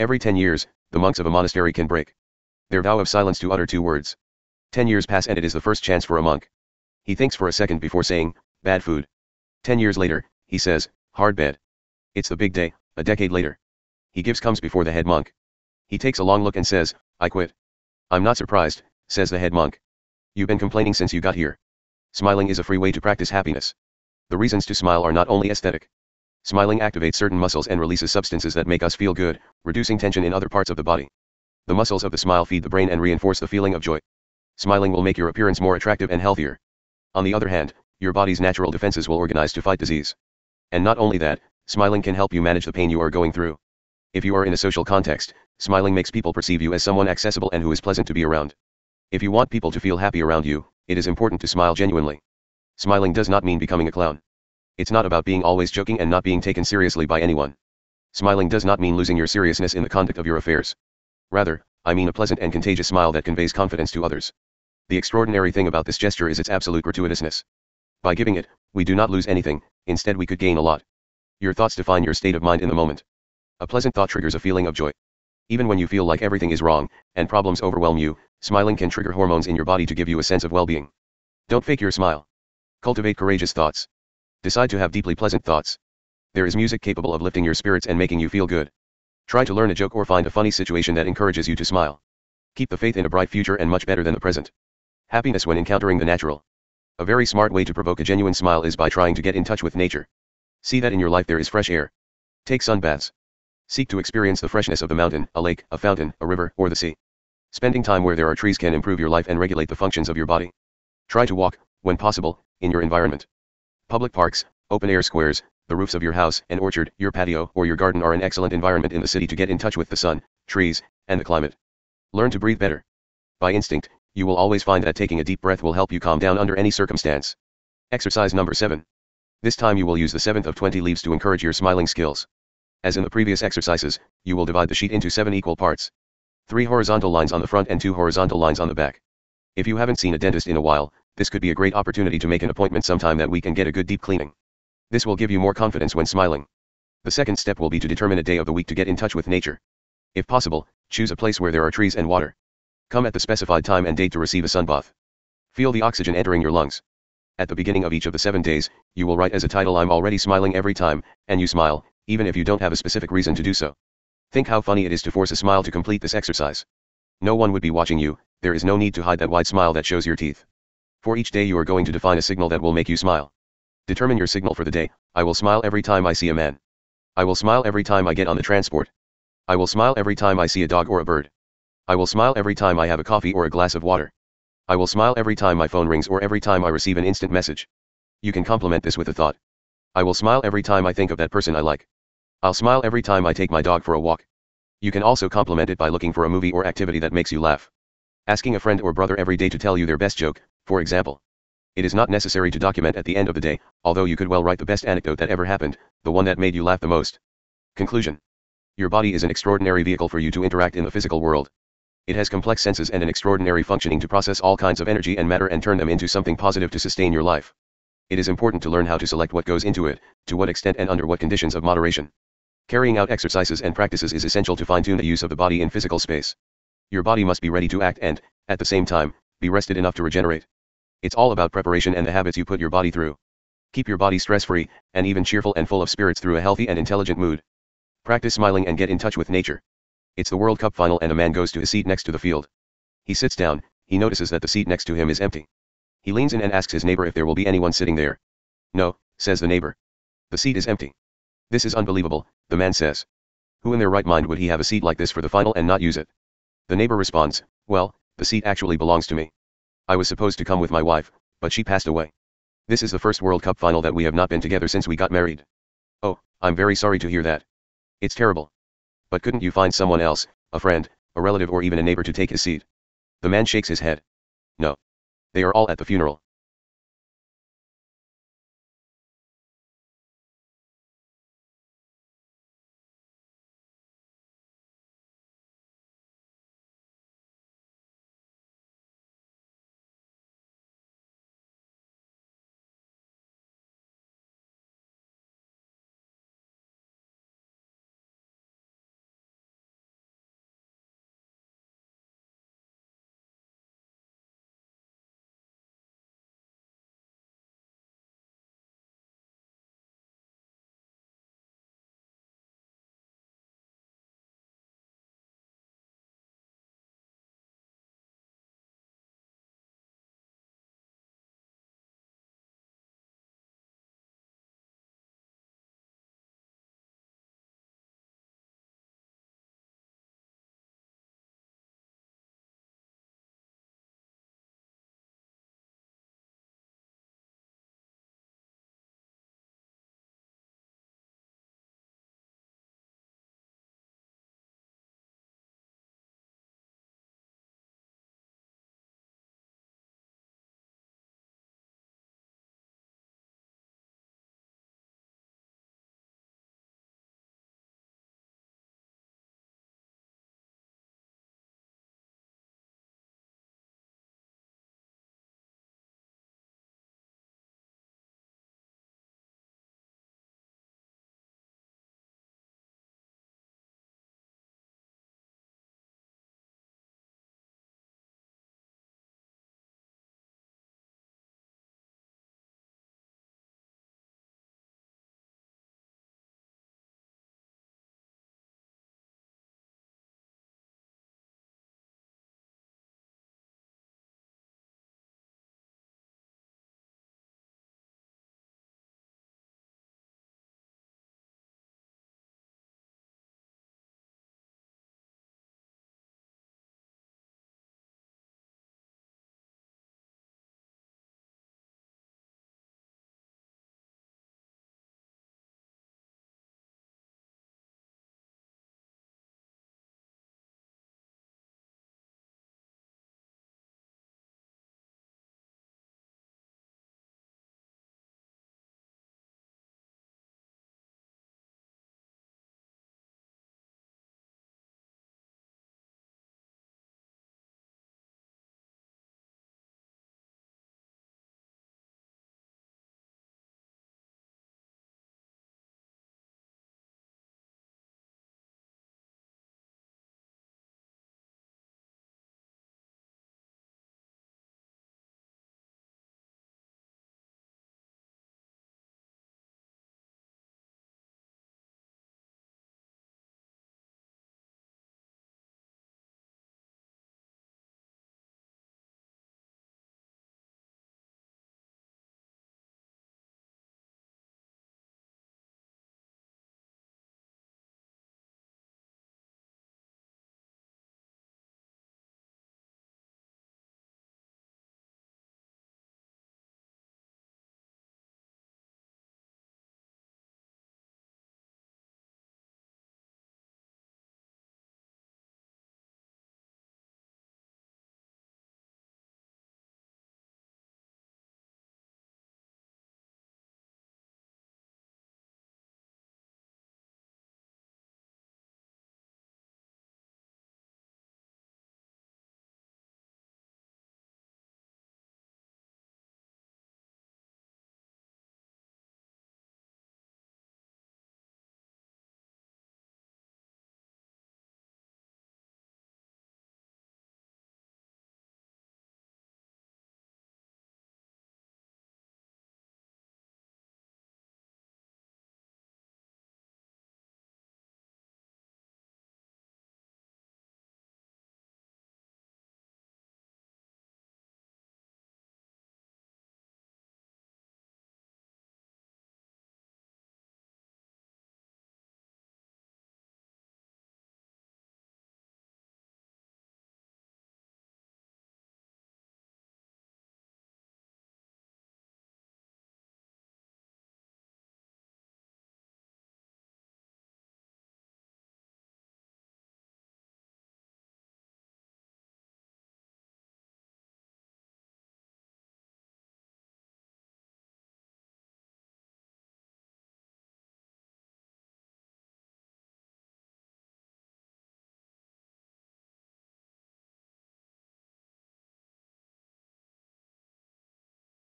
Every ten years, the monks of a monastery can break their vow of silence to utter two words. Ten years pass and it is the first chance for a monk. He thinks for a second before saying, bad food. Ten years later, he says, hard bed. It's the big day, a decade later. He gives comes before the head monk. He takes a long look and says, I quit. I'm not surprised, says the head monk. You've been complaining since you got here. Smiling is a free way to practice happiness. The reasons to smile are not only aesthetic. Smiling activates certain muscles and releases substances that make us feel good, reducing tension in other parts of the body. The muscles of the smile feed the brain and reinforce the feeling of joy. Smiling will make your appearance more attractive and healthier. On the other hand, your body's natural defenses will organize to fight disease. And not only that, smiling can help you manage the pain you are going through. If you are in a social context, smiling makes people perceive you as someone accessible and who is pleasant to be around. If you want people to feel happy around you, it is important to smile genuinely. Smiling does not mean becoming a clown. It's not about being always joking and not being taken seriously by anyone. Smiling does not mean losing your seriousness in the conduct of your affairs. Rather, I mean a pleasant and contagious smile that conveys confidence to others. The extraordinary thing about this gesture is its absolute gratuitousness. By giving it, we do not lose anything, instead we could gain a lot. Your thoughts define your state of mind in the moment. A pleasant thought triggers a feeling of joy. Even when you feel like everything is wrong, and problems overwhelm you, smiling can trigger hormones in your body to give you a sense of well-being. Don't fake your smile. Cultivate courageous thoughts. Decide to have deeply pleasant thoughts. There is music capable of lifting your spirits and making you feel good. Try to learn a joke or find a funny situation that encourages you to smile. Keep the faith in a bright future and much better than the present. Happiness when encountering the natural. A very smart way to provoke a genuine smile is by trying to get in touch with nature. See that in your life there is fresh air. Take sun baths. Seek to experience the freshness of the mountain, a lake, a fountain, a river, or the sea. Spending time where there are trees can improve your life and regulate the functions of your body. Try to walk, when possible, in your environment. Public parks, open-air squares, the roofs of your house, an orchard, your patio, or your garden are an excellent environment in the city to get in touch with the sun, trees, and the climate. Learn to breathe better. By instinct, you will always find that taking a deep breath will help you calm down under any circumstance. Exercise number 7. This time you will use the 7th of 20 leaves to encourage your smiling skills. As in the previous exercises, you will divide the sheet into 7 equal parts. 3 horizontal lines on the front and 2 horizontal lines on the back. If you haven't seen a dentist in a while, this could be a great opportunity to make an appointment sometime that we can get a good deep cleaning. This will give you more confidence when smiling. The second step will be to determine a day of the week to get in touch with nature. If possible, choose a place where there are trees and water. Come at the specified time and date to receive a sun bath. Feel the oxygen entering your lungs. At the beginning of each of the seven days, you will write as a title I'm already smiling every time, and you smile, even if you don't have a specific reason to do so. Think how funny it is to force a smile to complete this exercise. No one would be watching you, there is no need to hide that wide smile that shows your teeth. For each day you are going to define a signal that will make you smile. Determine your signal for the day, I will smile every time I see a man. I will smile every time I get on the transport. I will smile every time I see a dog or a bird. I will smile every time I have a coffee or a glass of water. I will smile every time my phone rings or every time I receive an instant message. You can complement this with a thought. I will smile every time I think of that person I like. I'll smile every time I take my dog for a walk. You can also complement it by looking for a movie or activity that makes you laugh. Asking a friend or brother every day to tell you their best joke, for example. It is not necessary to document at the end of the day, although you could well write the best anecdote that ever happened, the one that made you laugh the most. Conclusion. Your body is an extraordinary vehicle for you to interact in the physical world. It has complex senses and an extraordinary functioning to process all kinds of energy and matter and turn them into something positive to sustain your life. It is important to learn how to select what goes into it, to what extent and under what conditions of moderation. Carrying out exercises and practices is essential to fine-tune the use of the body in physical space. Your body must be ready to act and, at the same time, be rested enough to regenerate. It's all about preparation and the habits you put your body through. Keep your body stress-free, and even cheerful and full of spirits through a healthy and intelligent mood. Practice smiling and get in touch with nature. It's the World Cup final and a man goes to his seat next to the field. He sits down, he notices that the seat next to him is empty. He leans in and asks his neighbor if there will be anyone sitting there. No, says the neighbor. The seat is empty. This is unbelievable, the man says. Who in their right mind would he have a seat like this for the final and not use it? The neighbor responds, well, the seat actually belongs to me. I was supposed to come with my wife, but she passed away. This is the first World Cup final that we have not been together since we got married. Oh, I'm very sorry to hear that. It's terrible. But couldn't you find someone else, a friend, a relative or even a neighbor to take his seat? The man shakes his head. No. They are all at the funeral.